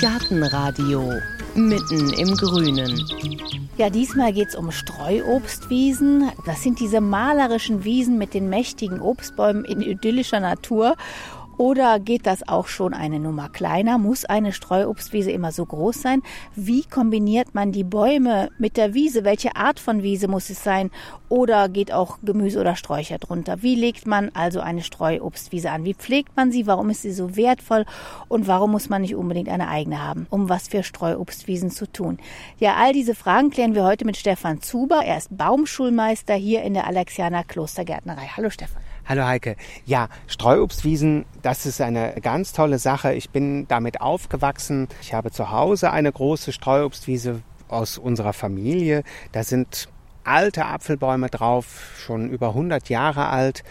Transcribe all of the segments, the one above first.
Gartenradio mitten im Grünen. Ja, diesmal geht es um Streuobstwiesen. Das sind diese malerischen Wiesen mit den mächtigen Obstbäumen in idyllischer Natur. Oder geht das auch schon eine Nummer kleiner? Muss eine Streuobstwiese immer so groß sein? Wie kombiniert man die Bäume mit der Wiese? Welche Art von Wiese muss es sein? Oder geht auch Gemüse oder Sträucher drunter? Wie legt man also eine Streuobstwiese an? Wie pflegt man sie? Warum ist sie so wertvoll? Und warum muss man nicht unbedingt eine eigene haben? Um was für Streuobstwiesen zu tun? Ja, all diese Fragen klären wir heute mit Stefan Zuber. Er ist Baumschulmeister hier in der Alexianer Klostergärtnerei. Hallo Stefan. Hallo Heike. Ja, Streuobstwiesen, das ist eine ganz tolle Sache. Ich bin damit aufgewachsen. Ich habe zu Hause eine große Streuobstwiese aus unserer Familie. Da sind alte Apfelbäume drauf, schon über 100 Jahre alt.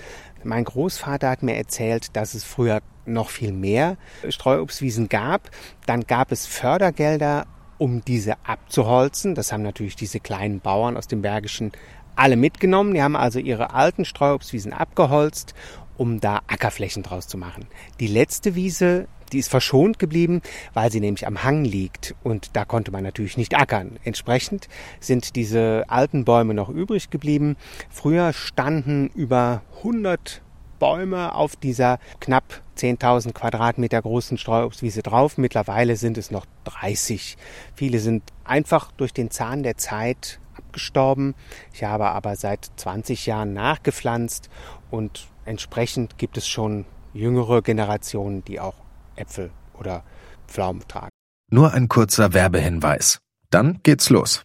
Mein Großvater hat mir erzählt, dass es früher noch viel mehr Streuobstwiesen gab. Dann gab es Fördergelder, um diese abzuholzen. Das haben natürlich diese kleinen Bauern aus dem Bergischen alle mitgenommen. Die haben also ihre alten Streuobstwiesen abgeholzt, um da Ackerflächen draus zu machen. Die letzte Wiese, die ist verschont geblieben, weil sie nämlich am Hang liegt und da konnte man natürlich nicht ackern. Entsprechend sind diese alten Bäume noch übrig geblieben. Früher standen über 100 Bäume auf dieser knapp 10.000 Quadratmeter großen Streuobstwiese drauf. Mittlerweile sind es noch 30. Viele sind einfach durch den Zahn der Zeit abgestorben. Ich habe aber seit 20 Jahren nachgepflanzt und entsprechend gibt es schon jüngere Generationen, die auch Äpfel oder Pflaumen tragen. Nur ein kurzer Werbehinweis. Dann geht's los.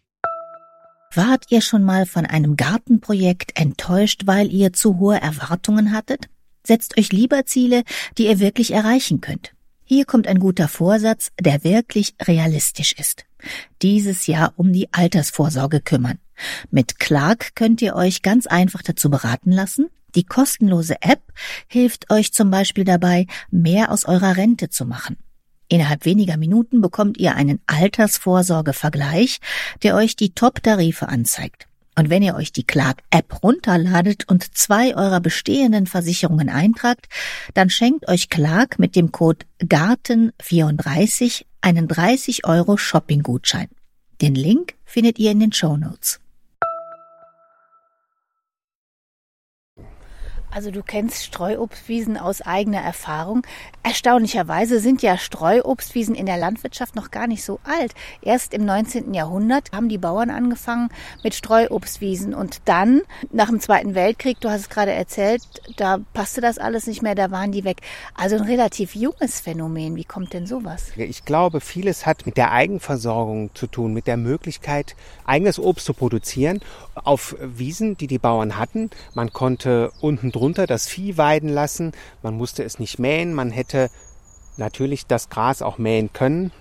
Wart ihr schon mal von einem Gartenprojekt enttäuscht, weil ihr zu hohe Erwartungen hattet? Setzt euch lieber Ziele, die ihr wirklich erreichen könnt. Hier kommt ein guter Vorsatz, der wirklich realistisch ist. Dieses Jahr um die Altersvorsorge kümmern. Mit Clark könnt ihr euch ganz einfach dazu beraten lassen. Die kostenlose App hilft euch zum Beispiel dabei, mehr aus eurer Rente zu machen. Innerhalb weniger Minuten bekommt ihr einen Altersvorsorgevergleich, der euch die Top-Tarife anzeigt. Und wenn ihr euch die Clark-App runterladet und zwei eurer bestehenden Versicherungen eintragt, dann schenkt euch Clark mit dem Code GARTEN34 einen 30 Euro Shopping-Gutschein. Den Link findet ihr in den Show Notes. Also du kennst Streuobstwiesen aus eigener Erfahrung. Erstaunlicherweise sind ja Streuobstwiesen in der Landwirtschaft noch gar nicht so alt. Erst im 19. Jahrhundert haben die Bauern angefangen mit Streuobstwiesen und dann nach dem Zweiten Weltkrieg, du hast es gerade erzählt, da passte das alles nicht mehr, da waren die weg. Also ein relativ junges Phänomen. Wie kommt denn sowas? Ich glaube, vieles hat mit der Eigenversorgung zu tun, mit der Möglichkeit, eigenes Obst zu produzieren auf Wiesen, die die Bauern hatten. Man konnte unten drunter das Vieh weiden lassen. Man musste es nicht mähen. Man hätte natürlich das Gras auch mähen können,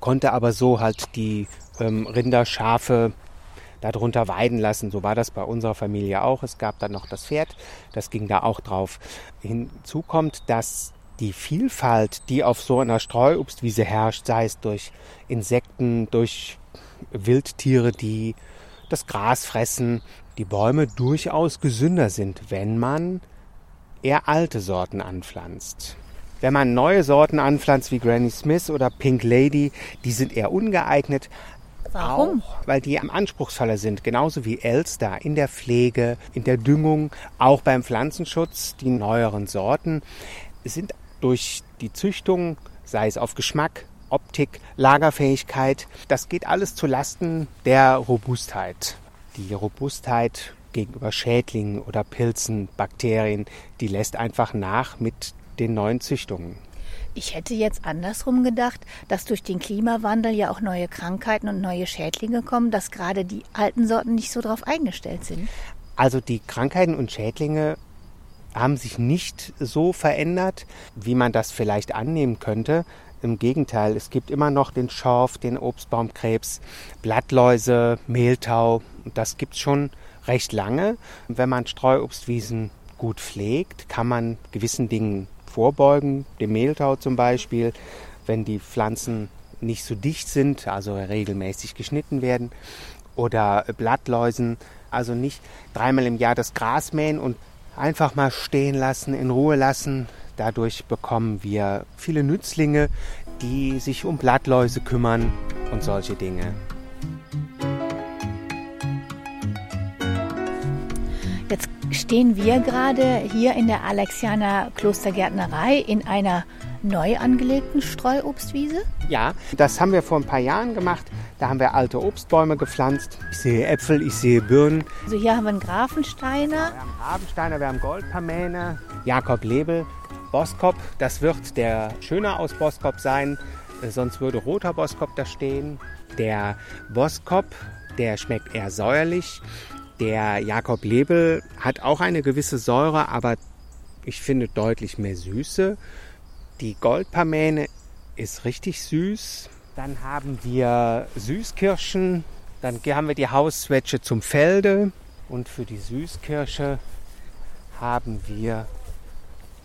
konnte aber so halt die ähm, Rinder, Schafe darunter weiden lassen. So war das bei unserer Familie auch. Es gab dann noch das Pferd, das ging da auch drauf. Hinzu kommt, dass die Vielfalt, die auf so einer Streuobstwiese herrscht, sei es durch Insekten, durch Wildtiere, die das Gras fressen, die Bäume durchaus gesünder sind, wenn man eher alte Sorten anpflanzt. Wenn man neue Sorten anpflanzt wie Granny Smith oder Pink Lady, die sind eher ungeeignet. Warum? Auch, weil die am anspruchsvoller sind, genauso wie Elster in der Pflege, in der Düngung, auch beim Pflanzenschutz. Die neueren Sorten sind durch die Züchtung, sei es auf Geschmack, Optik, Lagerfähigkeit, das geht alles zu Lasten der Robustheit. Die Robustheit gegenüber Schädlingen oder Pilzen, Bakterien, die lässt einfach nach mit den neuen Züchtungen. Ich hätte jetzt andersrum gedacht, dass durch den Klimawandel ja auch neue Krankheiten und neue Schädlinge kommen, dass gerade die alten Sorten nicht so darauf eingestellt sind. Also die Krankheiten und Schädlinge haben sich nicht so verändert, wie man das vielleicht annehmen könnte. Im Gegenteil, es gibt immer noch den Schorf, den Obstbaumkrebs, Blattläuse, Mehltau. Und das gibt es schon recht lange. Wenn man Streuobstwiesen gut pflegt, kann man gewissen Dingen vorbeugen, dem Mehltau zum Beispiel, wenn die Pflanzen nicht so dicht sind, also regelmäßig geschnitten werden, oder Blattläusen, also nicht dreimal im Jahr das Gras mähen und einfach mal stehen lassen, in Ruhe lassen, Dadurch bekommen wir viele Nützlinge, die sich um Blattläuse kümmern und solche Dinge. Jetzt stehen wir gerade hier in der Alexianer Klostergärtnerei in einer neu angelegten Streuobstwiese. Ja, das haben wir vor ein paar Jahren gemacht. Da haben wir alte Obstbäume gepflanzt. Ich sehe Äpfel, ich sehe Birnen. Also hier haben wir einen Grafensteiner. Wir haben Rabensteiner, wir haben Goldpamäne, Jakob Lebel, Boskop. Das wird der Schöner aus Boskop sein, sonst würde roter Boskop da stehen. Der Boskop, der schmeckt eher säuerlich. Der Jakob Lebel hat auch eine gewisse Säure, aber ich finde deutlich mehr Süße. Die Goldpamäne ist richtig süß. Dann haben wir Süßkirschen. Dann haben wir die Hauszwetsche zum Felde. Und für die Süßkirsche haben wir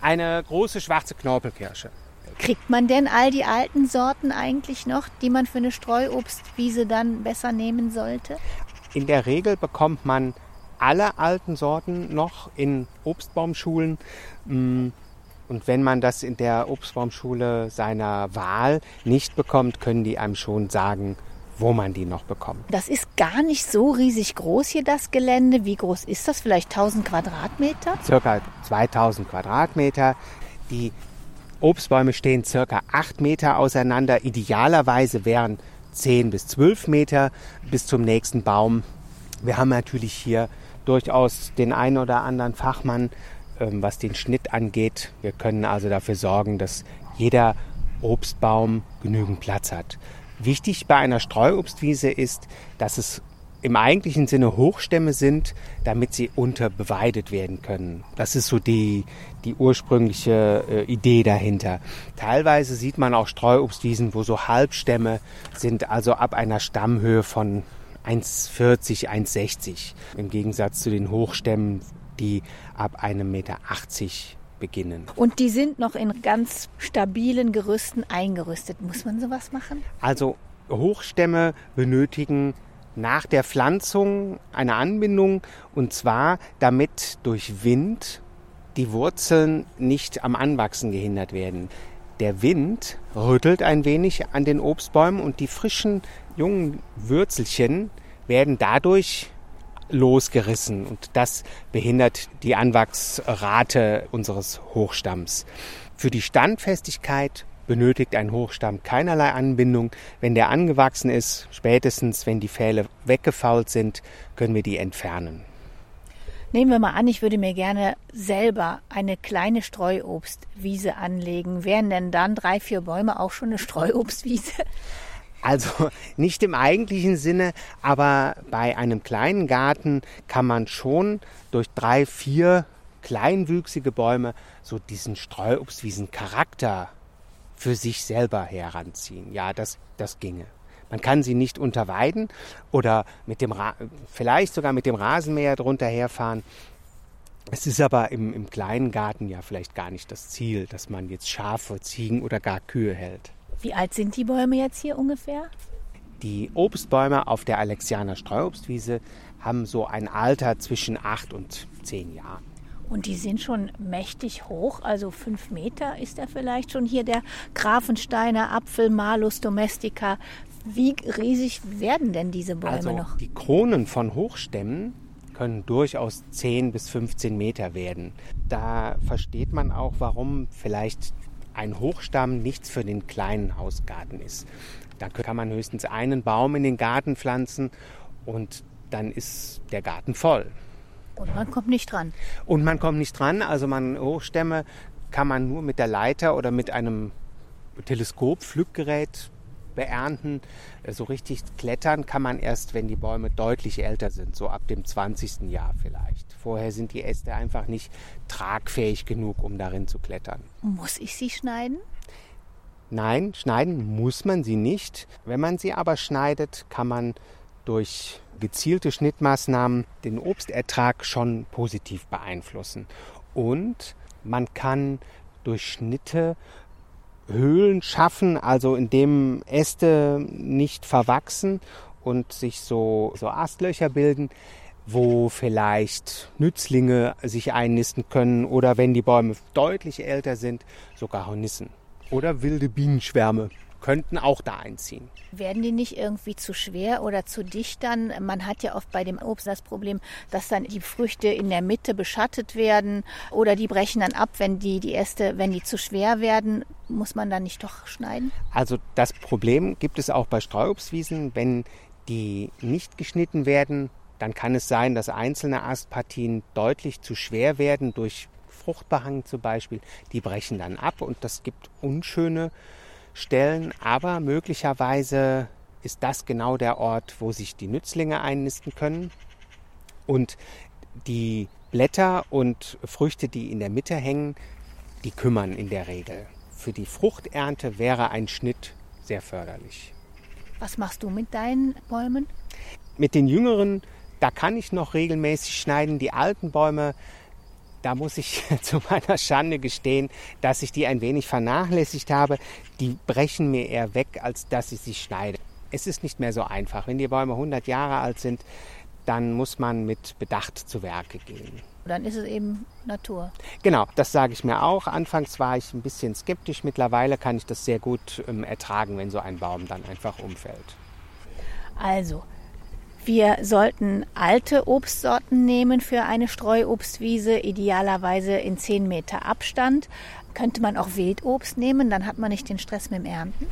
eine große schwarze Knorpelkirsche. Kriegt man denn all die alten Sorten eigentlich noch, die man für eine Streuobstwiese dann besser nehmen sollte? In der Regel bekommt man alle alten Sorten noch in Obstbaumschulen. Mm, und wenn man das in der Obstbaumschule seiner Wahl nicht bekommt, können die einem schon sagen, wo man die noch bekommt. Das ist gar nicht so riesig groß hier, das Gelände. Wie groß ist das? Vielleicht 1000 Quadratmeter? Circa 2000 Quadratmeter. Die Obstbäume stehen circa 8 Meter auseinander. Idealerweise wären 10 bis 12 Meter bis zum nächsten Baum. Wir haben natürlich hier durchaus den einen oder anderen Fachmann, ähm, was den Schnitt angeht. Wir können also dafür sorgen, dass jeder Obstbaum genügend Platz hat. Wichtig bei einer Streuobstwiese ist, dass es im eigentlichen Sinne Hochstämme sind, damit sie unterbeweidet werden können. Das ist so die, die ursprüngliche äh, Idee dahinter. Teilweise sieht man auch Streuobstwiesen, wo so Halbstämme sind, also ab einer Stammhöhe von 1,40, 1,60. Im Gegensatz zu den Hochstämmen, die ab einem Meter 80 beginnen. Und die sind noch in ganz stabilen Gerüsten eingerüstet. Muss man sowas machen? Also Hochstämme benötigen nach der Pflanzung eine Anbindung und zwar damit durch Wind die Wurzeln nicht am Anwachsen gehindert werden. Der Wind rüttelt ein wenig an den Obstbäumen und die frischen jungen Würzelchen werden dadurch losgerissen und das behindert die Anwachsrate unseres Hochstamms. Für die Standfestigkeit benötigt ein Hochstamm keinerlei Anbindung. Wenn der angewachsen ist, spätestens wenn die Pfähle weggefault sind, können wir die entfernen. Nehmen wir mal an, ich würde mir gerne selber eine kleine Streuobstwiese anlegen. Wären denn dann drei, vier Bäume auch schon eine Streuobstwiese? Also nicht im eigentlichen Sinne, aber bei einem kleinen Garten kann man schon durch drei, vier kleinwüchsige Bäume so diesen Streuobstwiesen Charakter für sich selber heranziehen. Ja, das, das ginge. Man kann sie nicht unterweiden oder mit dem Ra vielleicht sogar mit dem Rasenmäher drunter herfahren. Es ist aber im, im kleinen Garten ja vielleicht gar nicht das Ziel, dass man jetzt Schafe, Ziegen oder gar Kühe hält. Wie alt sind die Bäume jetzt hier ungefähr? Die Obstbäume auf der Alexianer Streuobstwiese haben so ein Alter zwischen acht und zehn Jahren. Und die sind schon mächtig hoch, also fünf Meter ist er vielleicht schon hier der Grafensteiner Apfel Malus domestica. Wie riesig werden denn diese Bäume also noch? Die Kronen von Hochstämmen können durchaus 10 bis 15 Meter werden. Da versteht man auch, warum vielleicht ein Hochstamm nichts für den kleinen Hausgarten ist. Da kann man höchstens einen Baum in den Garten pflanzen und dann ist der Garten voll. Und man kommt nicht dran. Und man kommt nicht dran. Also man Hochstämme kann man nur mit der Leiter oder mit einem Teleskop, Pflückgerät beernten. So richtig klettern kann man erst, wenn die Bäume deutlich älter sind, so ab dem 20. Jahr vielleicht. Vorher sind die Äste einfach nicht tragfähig genug, um darin zu klettern. Muss ich sie schneiden? Nein, schneiden muss man sie nicht. Wenn man sie aber schneidet, kann man durch gezielte Schnittmaßnahmen den Obstertrag schon positiv beeinflussen. Und man kann durch Schnitte Höhlen schaffen, also indem Äste nicht verwachsen und sich so, so Astlöcher bilden, wo vielleicht Nützlinge sich einnisten können oder wenn die Bäume deutlich älter sind, sogar Hornissen oder wilde Bienenschwärme könnten auch da einziehen. Werden die nicht irgendwie zu schwer oder zu dicht dann? Man hat ja oft bei dem Obst das Problem, dass dann die Früchte in der Mitte beschattet werden oder die brechen dann ab, wenn die, die Äste, wenn die zu schwer werden. Muss man dann nicht doch schneiden? Also das Problem gibt es auch bei Streuobstwiesen, wenn die nicht geschnitten werden, dann kann es sein, dass einzelne Astpartien deutlich zu schwer werden durch Fruchtbehang zum Beispiel. Die brechen dann ab und das gibt unschöne Stellen, aber möglicherweise ist das genau der Ort, wo sich die Nützlinge einnisten können. Und die Blätter und Früchte, die in der Mitte hängen, die kümmern in der Regel. Für die Fruchternte wäre ein Schnitt sehr förderlich. Was machst du mit deinen Bäumen? Mit den jüngeren da kann ich noch regelmäßig schneiden. Die alten Bäume, da muss ich zu meiner Schande gestehen, dass ich die ein wenig vernachlässigt habe. Die brechen mir eher weg, als dass ich sie schneide. Es ist nicht mehr so einfach. Wenn die Bäume 100 Jahre alt sind, dann muss man mit Bedacht zu Werke gehen. Dann ist es eben Natur. Genau, das sage ich mir auch. Anfangs war ich ein bisschen skeptisch. Mittlerweile kann ich das sehr gut ähm, ertragen, wenn so ein Baum dann einfach umfällt. Also, wir sollten alte Obstsorten nehmen für eine Streuobstwiese, idealerweise in 10 Meter Abstand. Könnte man auch Wildobst nehmen, dann hat man nicht den Stress mit dem Ernten.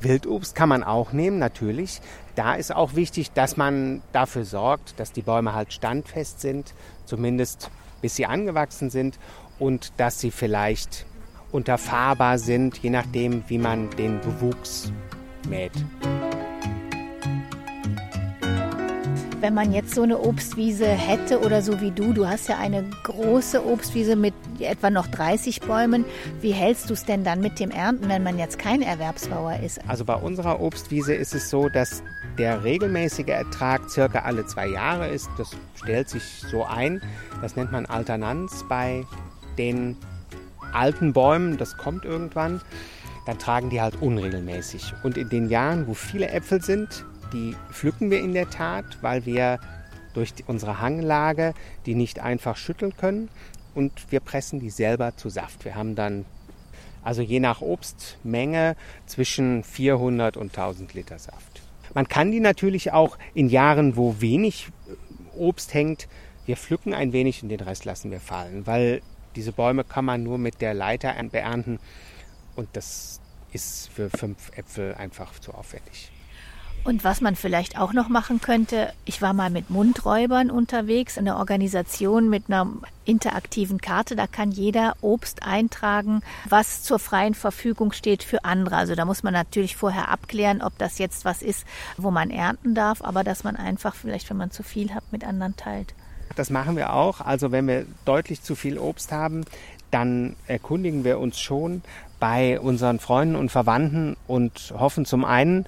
Wildobst kann man auch nehmen, natürlich. Da ist auch wichtig, dass man dafür sorgt, dass die Bäume halt standfest sind, zumindest bis sie angewachsen sind und dass sie vielleicht unterfahrbar sind, je nachdem, wie man den Bewuchs mäht. Wenn man jetzt so eine Obstwiese hätte oder so wie du, du hast ja eine große Obstwiese mit etwa noch 30 Bäumen, wie hältst du es denn dann mit dem Ernten, wenn man jetzt kein Erwerbsbauer ist? Also bei unserer Obstwiese ist es so, dass der regelmäßige Ertrag circa alle zwei Jahre ist. Das stellt sich so ein. Das nennt man Alternanz bei den alten Bäumen. Das kommt irgendwann. Dann tragen die halt unregelmäßig. Und in den Jahren, wo viele Äpfel sind, die pflücken wir in der Tat, weil wir durch unsere Hanglage die nicht einfach schütteln können und wir pressen die selber zu Saft. Wir haben dann also je nach Obstmenge zwischen 400 und 1000 Liter Saft. Man kann die natürlich auch in Jahren, wo wenig äh, Obst hängt, wir pflücken ein wenig und den Rest lassen wir fallen, weil diese Bäume kann man nur mit der Leiter beernten und das ist für fünf Äpfel einfach zu aufwendig. Und was man vielleicht auch noch machen könnte, ich war mal mit Mundräubern unterwegs, eine Organisation mit einer interaktiven Karte. Da kann jeder Obst eintragen, was zur freien Verfügung steht für andere. Also da muss man natürlich vorher abklären, ob das jetzt was ist, wo man ernten darf, aber dass man einfach vielleicht, wenn man zu viel hat, mit anderen teilt. Das machen wir auch. Also wenn wir deutlich zu viel Obst haben, dann erkundigen wir uns schon bei unseren Freunden und Verwandten und hoffen zum einen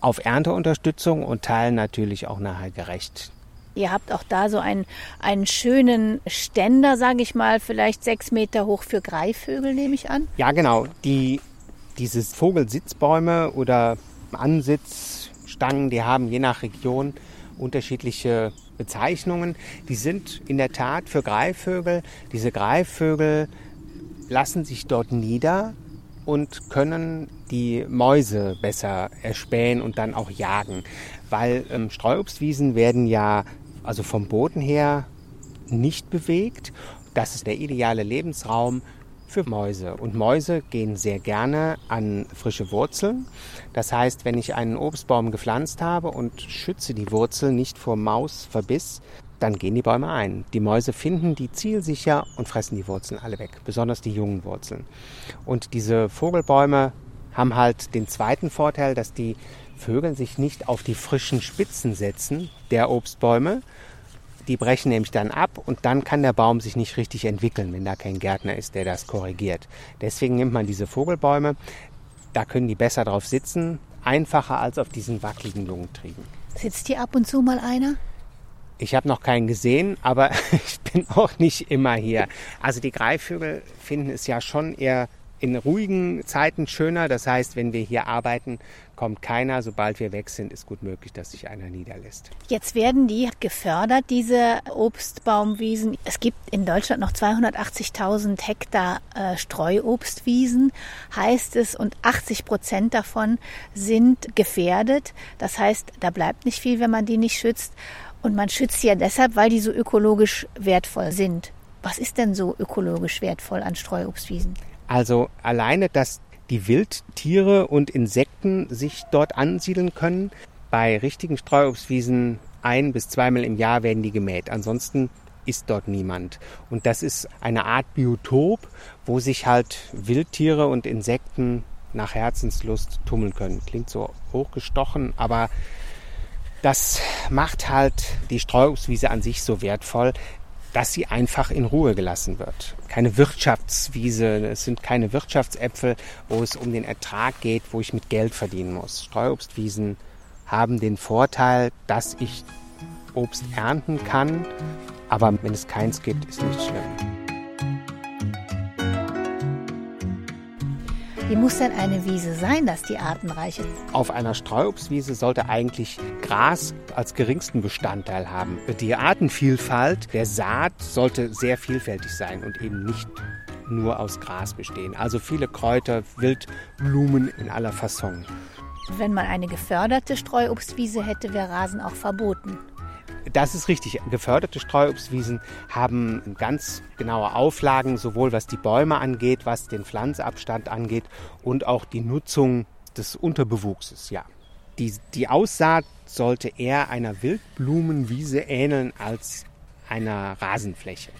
auf Ernteunterstützung und teilen natürlich auch nachher gerecht. Ihr habt auch da so einen, einen schönen Ständer, sage ich mal, vielleicht sechs Meter hoch für Greifvögel, nehme ich an. Ja, genau. Die, diese Vogelsitzbäume oder Ansitzstangen, die haben je nach Region unterschiedliche Bezeichnungen. Die sind in der Tat für Greifvögel. Diese Greifvögel lassen sich dort nieder und können die Mäuse besser erspähen und dann auch jagen. Weil ähm, Streuobstwiesen werden ja also vom Boden her nicht bewegt. Das ist der ideale Lebensraum für Mäuse. Und Mäuse gehen sehr gerne an frische Wurzeln. Das heißt, wenn ich einen Obstbaum gepflanzt habe und schütze die Wurzel nicht vor Mausverbiss, dann gehen die Bäume ein. Die Mäuse finden die zielsicher und fressen die Wurzeln alle weg, besonders die jungen Wurzeln. Und diese Vogelbäume haben halt den zweiten Vorteil, dass die Vögel sich nicht auf die frischen Spitzen setzen der Obstbäume. Die brechen nämlich dann ab und dann kann der Baum sich nicht richtig entwickeln, wenn da kein Gärtner ist, der das korrigiert. Deswegen nimmt man diese Vogelbäume. Da können die besser drauf sitzen, einfacher als auf diesen wackeligen Lungentrieben. Sitzt hier ab und zu mal einer? Ich habe noch keinen gesehen, aber ich bin auch nicht immer hier. Also die Greifvögel finden es ja schon eher in ruhigen Zeiten schöner. Das heißt, wenn wir hier arbeiten, kommt keiner. Sobald wir weg sind, ist gut möglich, dass sich einer niederlässt. Jetzt werden die gefördert, diese Obstbaumwiesen. Es gibt in Deutschland noch 280.000 Hektar äh, Streuobstwiesen, heißt es, und 80 Prozent davon sind gefährdet. Das heißt, da bleibt nicht viel, wenn man die nicht schützt. Und man schützt sie ja deshalb, weil die so ökologisch wertvoll sind. Was ist denn so ökologisch wertvoll an Streuobstwiesen? Also alleine, dass die Wildtiere und Insekten sich dort ansiedeln können. Bei richtigen Streuobstwiesen ein bis zweimal im Jahr werden die gemäht. Ansonsten ist dort niemand. Und das ist eine Art Biotop, wo sich halt Wildtiere und Insekten nach Herzenslust tummeln können. Klingt so hochgestochen, aber das macht halt die Streuobstwiese an sich so wertvoll, dass sie einfach in Ruhe gelassen wird. Keine Wirtschaftswiese, es sind keine Wirtschaftsäpfel, wo es um den Ertrag geht, wo ich mit Geld verdienen muss. Streuobstwiesen haben den Vorteil, dass ich Obst ernten kann, aber wenn es keins gibt, ist nicht schlimm. Wie muss denn eine Wiese sein, dass die artenreich ist? Auf einer Streuobstwiese sollte eigentlich Gras als geringsten Bestandteil haben. Die Artenvielfalt der Saat sollte sehr vielfältig sein und eben nicht nur aus Gras bestehen. Also viele Kräuter, Wildblumen in aller Fasson. Wenn man eine geförderte Streuobstwiese hätte, wäre Rasen auch verboten. Das ist richtig. Geförderte Streuobstwiesen haben ganz genaue Auflagen, sowohl was die Bäume angeht, was den Pflanzabstand angeht und auch die Nutzung des Unterbewuchses. Ja. Die, die Aussaat sollte eher einer Wildblumenwiese ähneln als einer Rasenfläche.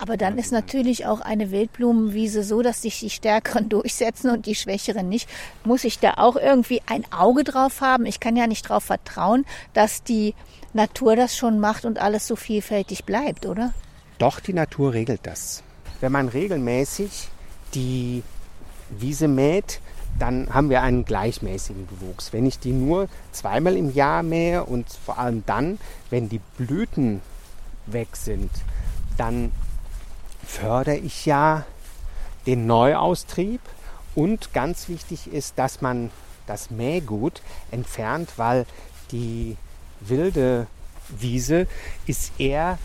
Aber dann ist natürlich auch eine Wildblumenwiese so, dass sich die Stärkeren durchsetzen und die Schwächeren nicht. Muss ich da auch irgendwie ein Auge drauf haben? Ich kann ja nicht darauf vertrauen, dass die Natur das schon macht und alles so vielfältig bleibt, oder? Doch, die Natur regelt das. Wenn man regelmäßig die Wiese mäht, dann haben wir einen gleichmäßigen Bewuchs. Wenn ich die nur zweimal im Jahr mähe und vor allem dann, wenn die Blüten weg sind, dann fördere ich ja den Neuaustrieb und ganz wichtig ist, dass man das Mähgut entfernt, weil die wilde Wiese ist eher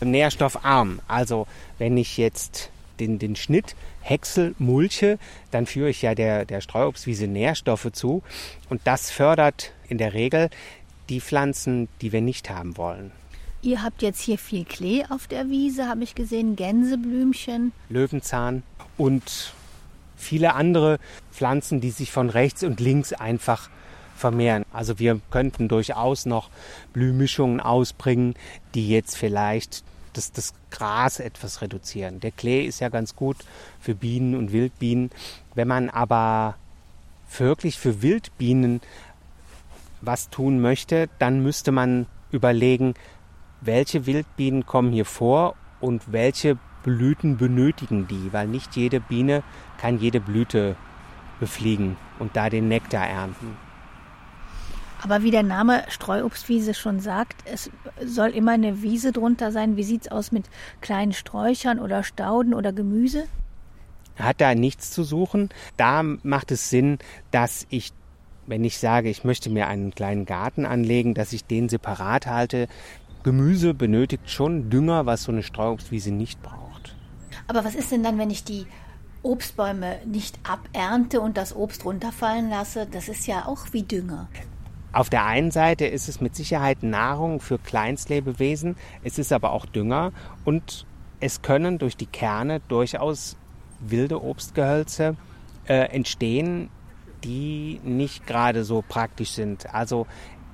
nährstoffarm. Also wenn ich jetzt den, den Schnitt Häcksel mulche, dann führe ich ja der, der Streuobstwiese Nährstoffe zu und das fördert in der Regel die Pflanzen, die wir nicht haben wollen. Ihr habt jetzt hier viel Klee auf der Wiese, habe ich gesehen, Gänseblümchen. Löwenzahn und viele andere Pflanzen, die sich von rechts und links einfach vermehren. Also wir könnten durchaus noch Blühmischungen ausbringen, die jetzt vielleicht das, das Gras etwas reduzieren. Der Klee ist ja ganz gut für Bienen und Wildbienen. Wenn man aber wirklich für Wildbienen was tun möchte, dann müsste man überlegen, welche Wildbienen kommen hier vor und welche Blüten benötigen die, weil nicht jede Biene kann jede Blüte befliegen und da den Nektar ernten. Aber wie der Name Streuobstwiese schon sagt, es soll immer eine Wiese drunter sein. Wie sieht es aus mit kleinen Sträuchern oder Stauden oder Gemüse? Hat da nichts zu suchen. Da macht es Sinn, dass ich, wenn ich sage, ich möchte mir einen kleinen Garten anlegen, dass ich den separat halte. Gemüse benötigt schon Dünger, was so eine Streuobstwiese nicht braucht. Aber was ist denn dann, wenn ich die Obstbäume nicht abernte und das Obst runterfallen lasse? Das ist ja auch wie Dünger. Auf der einen Seite ist es mit Sicherheit Nahrung für Kleinstlebewesen, es ist aber auch Dünger und es können durch die Kerne durchaus wilde Obstgehölze äh, entstehen, die nicht gerade so praktisch sind. Also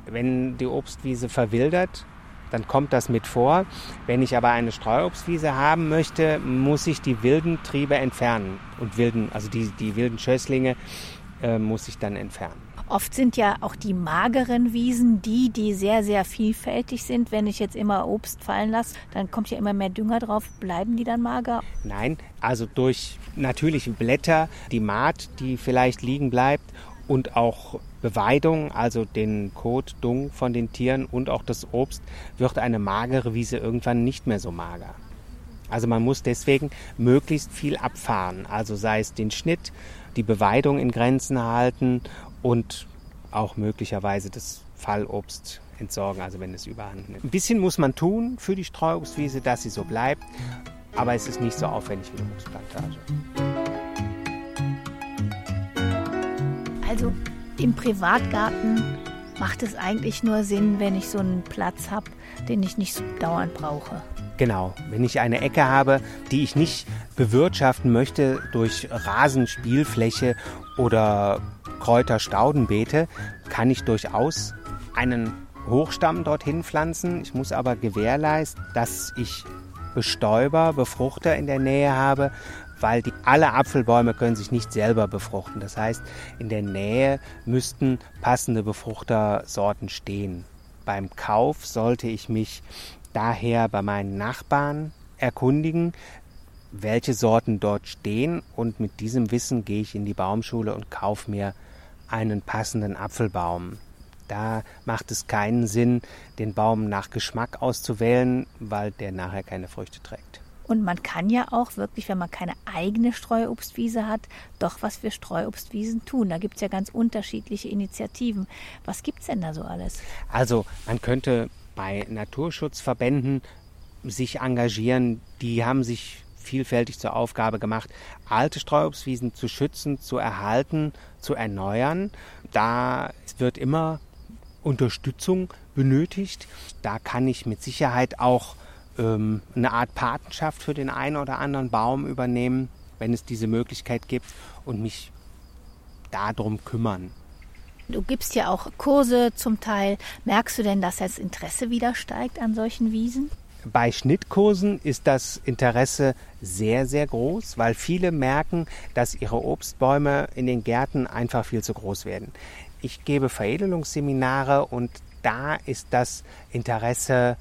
wenn die Obstwiese verwildert, dann kommt das mit vor. Wenn ich aber eine Streuobstwiese haben möchte, muss ich die wilden Triebe entfernen und wilden, also die, die wilden Schösslinge äh, muss ich dann entfernen. Oft sind ja auch die mageren Wiesen die, die sehr, sehr vielfältig sind. Wenn ich jetzt immer Obst fallen lasse, dann kommt ja immer mehr Dünger drauf. Bleiben die dann mager? Nein, also durch natürliche Blätter, die Maat, die vielleicht liegen bleibt und auch Beweidung, also den Kot, Dung von den Tieren und auch das Obst, wird eine magere Wiese irgendwann nicht mehr so mager. Also man muss deswegen möglichst viel abfahren. Also sei es den Schnitt, die Beweidung in Grenzen halten und auch möglicherweise das Fallobst entsorgen, also wenn es überhand nimmt. Ein bisschen muss man tun für die Streuobstwiese, dass sie so bleibt, aber es ist nicht so aufwendig wie eine Obstplantage. Also im Privatgarten macht es eigentlich nur Sinn, wenn ich so einen Platz habe, den ich nicht so dauernd brauche. Genau, wenn ich eine Ecke habe, die ich nicht bewirtschaften möchte durch Rasenspielfläche oder Kräuterstaudenbeete, kann ich durchaus einen Hochstamm dorthin pflanzen. Ich muss aber gewährleisten, dass ich Bestäuber, Befruchter in der Nähe habe, weil die, alle Apfelbäume können sich nicht selber befruchten. Das heißt, in der Nähe müssten passende Befruchtersorten stehen. Beim Kauf sollte ich mich daher bei meinen Nachbarn erkundigen, welche Sorten dort stehen und mit diesem Wissen gehe ich in die Baumschule und kaufe mir einen passenden Apfelbaum. Da macht es keinen Sinn, den Baum nach Geschmack auszuwählen, weil der nachher keine Früchte trägt. Und man kann ja auch wirklich, wenn man keine eigene Streuobstwiese hat, doch was für Streuobstwiesen tun. Da gibt es ja ganz unterschiedliche Initiativen. Was gibt es denn da so alles? Also man könnte bei Naturschutzverbänden sich engagieren. Die haben sich vielfältig zur Aufgabe gemacht, alte Streuobstwiesen zu schützen, zu erhalten, zu erneuern. Da wird immer Unterstützung benötigt. Da kann ich mit Sicherheit auch ähm, eine Art Patenschaft für den einen oder anderen Baum übernehmen, wenn es diese Möglichkeit gibt und mich darum kümmern. Du gibst ja auch Kurse zum Teil. Merkst du denn, dass das Interesse wieder steigt an solchen Wiesen? Bei Schnittkursen ist das Interesse sehr, sehr groß, weil viele merken, dass ihre Obstbäume in den Gärten einfach viel zu groß werden. Ich gebe Veredelungsseminare und da ist das Interesse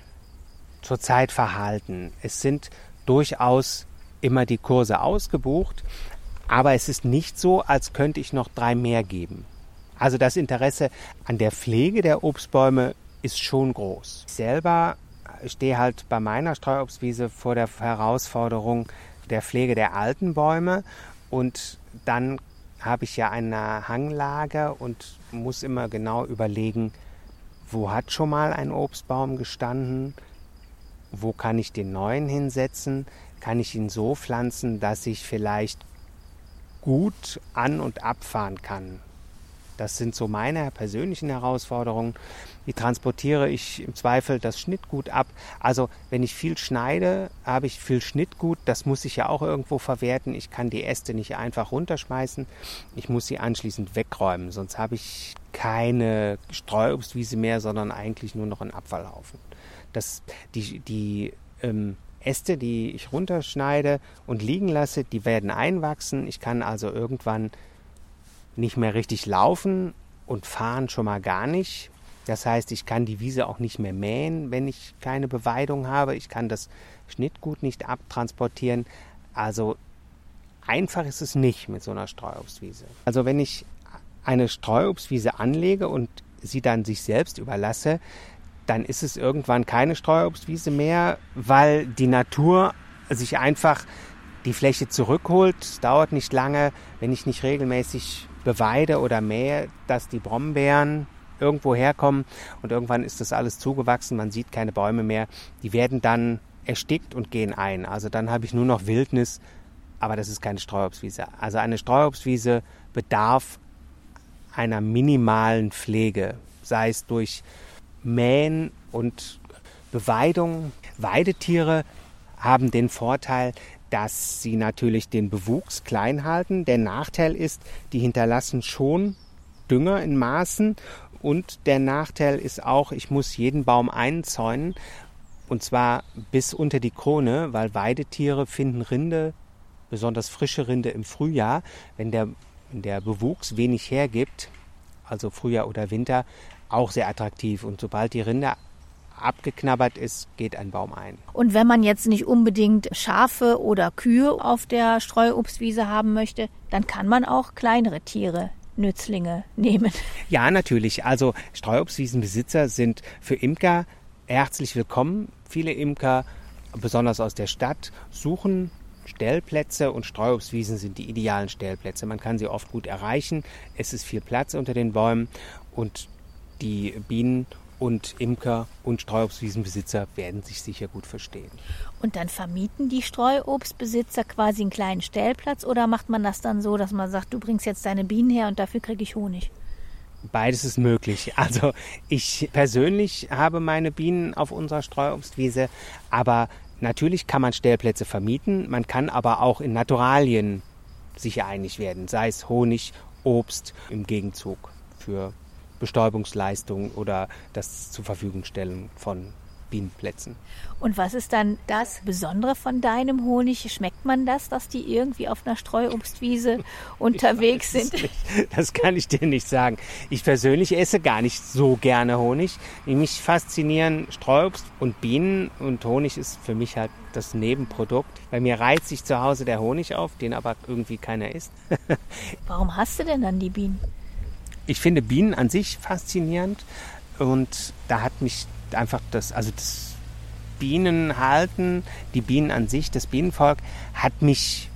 zurzeit verhalten. Es sind durchaus immer die Kurse ausgebucht, aber es ist nicht so, als könnte ich noch drei mehr geben. Also das Interesse an der Pflege der Obstbäume ist schon groß. Ich selber stehe halt bei meiner Streuobstwiese vor der Herausforderung der Pflege der alten Bäume und dann habe ich ja eine Hanglage und muss immer genau überlegen, wo hat schon mal ein Obstbaum gestanden, wo kann ich den neuen hinsetzen? Kann ich ihn so pflanzen, dass ich vielleicht gut an- und abfahren kann? Das sind so meine persönlichen Herausforderungen. Wie transportiere ich im Zweifel das Schnittgut ab? Also wenn ich viel schneide, habe ich viel Schnittgut. Das muss ich ja auch irgendwo verwerten. Ich kann die Äste nicht einfach runterschmeißen. Ich muss sie anschließend wegräumen. Sonst habe ich keine Streuobstwiese mehr, sondern eigentlich nur noch einen Abfallhaufen dass die, die ähm, Äste, die ich runterschneide und liegen lasse, die werden einwachsen. Ich kann also irgendwann nicht mehr richtig laufen und fahren schon mal gar nicht. Das heißt, ich kann die Wiese auch nicht mehr mähen, wenn ich keine Beweidung habe. Ich kann das Schnittgut nicht abtransportieren. Also einfach ist es nicht mit so einer Streuobstwiese. Also wenn ich eine Streuobstwiese anlege und sie dann sich selbst überlasse, dann ist es irgendwann keine Streuobstwiese mehr, weil die Natur sich einfach die Fläche zurückholt. Es dauert nicht lange, wenn ich nicht regelmäßig beweide oder mähe, dass die Brombeeren irgendwo herkommen und irgendwann ist das alles zugewachsen, man sieht keine Bäume mehr. Die werden dann erstickt und gehen ein. Also dann habe ich nur noch Wildnis, aber das ist keine Streuobstwiese. Also eine Streuobstwiese bedarf einer minimalen Pflege, sei es durch Mähen und Beweidung. Weidetiere haben den Vorteil, dass sie natürlich den Bewuchs klein halten. Der Nachteil ist, die hinterlassen schon Dünger in Maßen und der Nachteil ist auch, ich muss jeden Baum einzäunen und zwar bis unter die Krone, weil Weidetiere finden Rinde, besonders frische Rinde im Frühjahr, wenn der, wenn der Bewuchs wenig hergibt, also Frühjahr oder Winter, auch sehr attraktiv. Und sobald die Rinde abgeknabbert ist, geht ein Baum ein. Und wenn man jetzt nicht unbedingt Schafe oder Kühe auf der Streuobstwiese haben möchte, dann kann man auch kleinere Tiere Nützlinge nehmen. Ja, natürlich. Also Streuobstwiesenbesitzer sind für Imker herzlich willkommen. Viele Imker besonders aus der Stadt, suchen Stellplätze und Streuobstwiesen sind die idealen Stellplätze. Man kann sie oft gut erreichen. Es ist viel Platz unter den Bäumen und die Bienen und Imker und Streuobstwiesenbesitzer werden sich sicher gut verstehen. Und dann vermieten die Streuobstbesitzer quasi einen kleinen Stellplatz oder macht man das dann so, dass man sagt, du bringst jetzt deine Bienen her und dafür kriege ich Honig? Beides ist möglich. Also ich persönlich habe meine Bienen auf unserer Streuobstwiese, aber natürlich kann man Stellplätze vermieten, man kann aber auch in Naturalien sich einig werden, sei es Honig, Obst im Gegenzug für Bestäubungsleistung oder das zur Verfügung stellen von Bienenplätzen. Und was ist dann das Besondere von deinem Honig? Schmeckt man das, dass die irgendwie auf einer Streuobstwiese unterwegs sind? Das kann ich dir nicht sagen. Ich persönlich esse gar nicht so gerne Honig. Mich faszinieren Streuobst und Bienen und Honig ist für mich halt das Nebenprodukt. Bei mir reizt sich zu Hause der Honig auf, den aber irgendwie keiner isst. Warum hast du denn dann die Bienen? Ich finde Bienen an sich faszinierend und da hat mich einfach das, also das Bienenhalten, die Bienen an sich, das Bienenvolk hat mich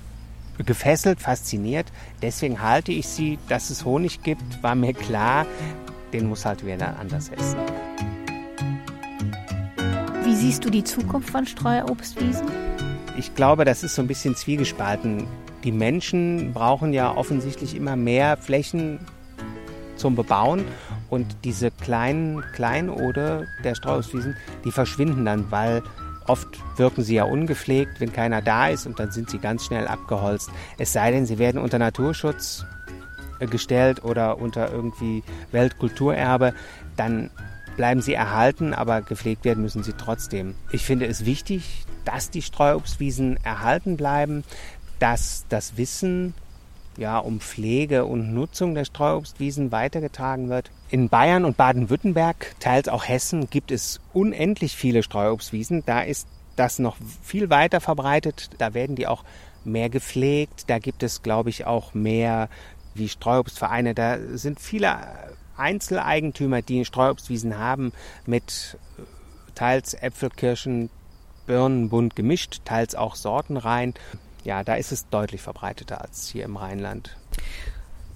gefesselt, fasziniert. Deswegen halte ich sie, dass es Honig gibt, war mir klar, den muss halt wer anders essen. Wie siehst du die Zukunft von Streuobstwiesen? Ich glaube, das ist so ein bisschen zwiegespalten. Die Menschen brauchen ja offensichtlich immer mehr Flächen zum Bebauen. Und diese kleinen Kleinode der Straußwiesen, die verschwinden dann, weil oft wirken sie ja ungepflegt, wenn keiner da ist und dann sind sie ganz schnell abgeholzt. Es sei denn, sie werden unter Naturschutz äh, gestellt oder unter irgendwie Weltkulturerbe, dann bleiben sie erhalten, aber gepflegt werden müssen sie trotzdem. Ich finde es wichtig, dass die Streuobstwiesen erhalten bleiben, dass das Wissen ja, um Pflege und Nutzung der Streuobstwiesen weitergetragen wird. In Bayern und Baden-Württemberg, teils auch Hessen, gibt es unendlich viele Streuobstwiesen. Da ist das noch viel weiter verbreitet. Da werden die auch mehr gepflegt. Da gibt es, glaube ich, auch mehr wie Streuobstvereine. Da sind viele Einzeleigentümer, die Streuobstwiesen haben, mit teils Äpfel, Kirschen, Birnen bunt gemischt, teils auch Sortenreihen ja, da ist es deutlich verbreiteter als hier im Rheinland.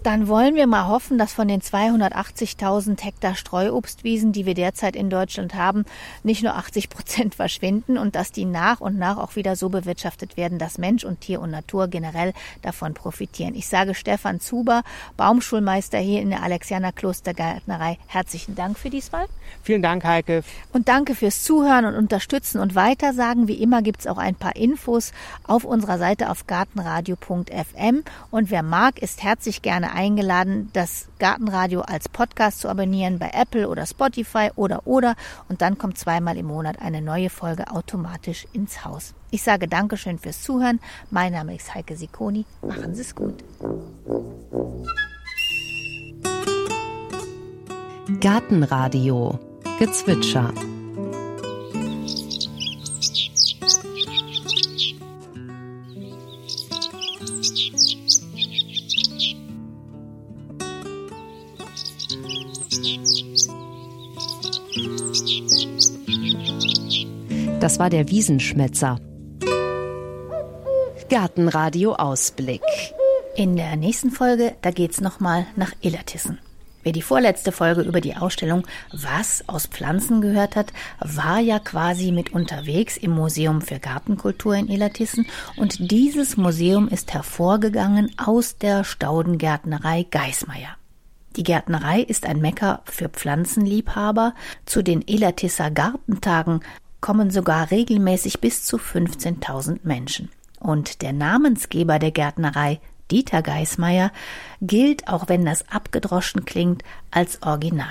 Dann wollen wir mal hoffen, dass von den 280.000 Hektar Streuobstwiesen, die wir derzeit in Deutschland haben, nicht nur 80 Prozent verschwinden und dass die nach und nach auch wieder so bewirtschaftet werden, dass Mensch und Tier und Natur generell davon profitieren. Ich sage Stefan Zuber, Baumschulmeister hier in der Alexianer Klostergärtnerei, herzlichen Dank für diesmal. Vielen Dank, Heike. Und danke fürs Zuhören und Unterstützen und Weitersagen. Wie immer gibt es auch ein paar Infos auf unserer Seite auf gartenradio.fm und wer mag, ist herzlich gerne gerne eingeladen, das Gartenradio als Podcast zu abonnieren bei Apple oder Spotify oder oder und dann kommt zweimal im Monat eine neue Folge automatisch ins Haus. Ich sage Dankeschön fürs Zuhören. Mein Name ist Heike Sikoni. Machen Sie es gut. Gartenradio Gezwitscher Das war der Wiesenschmätzer. Gartenradio Ausblick. In der nächsten Folge, da geht's nochmal nach Illertissen. Wer die vorletzte Folge über die Ausstellung Was aus Pflanzen gehört hat, war ja quasi mit unterwegs im Museum für Gartenkultur in Illertissen und dieses Museum ist hervorgegangen aus der Staudengärtnerei Geismeier. Die Gärtnerei ist ein Mecker für Pflanzenliebhaber. Zu den Illertisser Gartentagen kommen sogar regelmäßig bis zu 15.000 Menschen. Und der Namensgeber der Gärtnerei, Dieter Geismeier, gilt, auch wenn das abgedroschen klingt, als Original.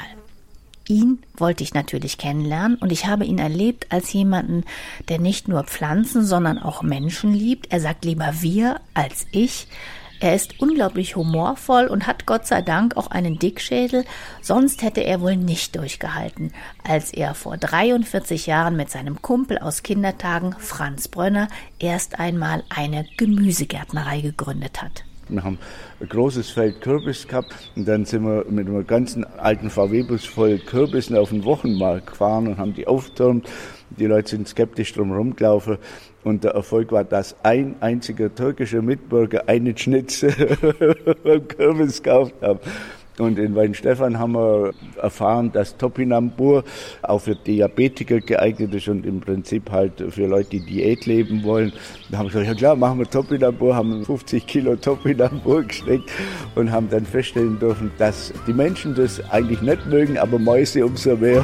Ihn wollte ich natürlich kennenlernen und ich habe ihn erlebt als jemanden, der nicht nur Pflanzen, sondern auch Menschen liebt. Er sagt lieber wir als ich. Er ist unglaublich humorvoll und hat Gott sei Dank auch einen Dickschädel, sonst hätte er wohl nicht durchgehalten, als er vor 43 Jahren mit seinem Kumpel aus Kindertagen, Franz Brönner, erst einmal eine Gemüsegärtnerei gegründet hat. Wir haben ein großes Feld Kürbis gehabt und dann sind wir mit einem ganzen alten VW-Bus voll Kürbissen auf den Wochenmarkt gefahren und haben die aufgetürmt. Die Leute sind skeptisch drum rumgelaufen und der Erfolg war, dass ein einziger türkischer Mitbürger einen Schnitzel beim Kürbis gekauft hat. Und in Weinstefan haben wir erfahren, dass Topinambur auch für Diabetiker geeignet ist und im Prinzip halt für Leute, die Diät leben wollen. Da haben wir gesagt, ja klar, machen wir Topinambur, haben 50 Kilo Topinambur gesteckt und haben dann feststellen dürfen, dass die Menschen das eigentlich nicht mögen, aber Mäuse umso mehr.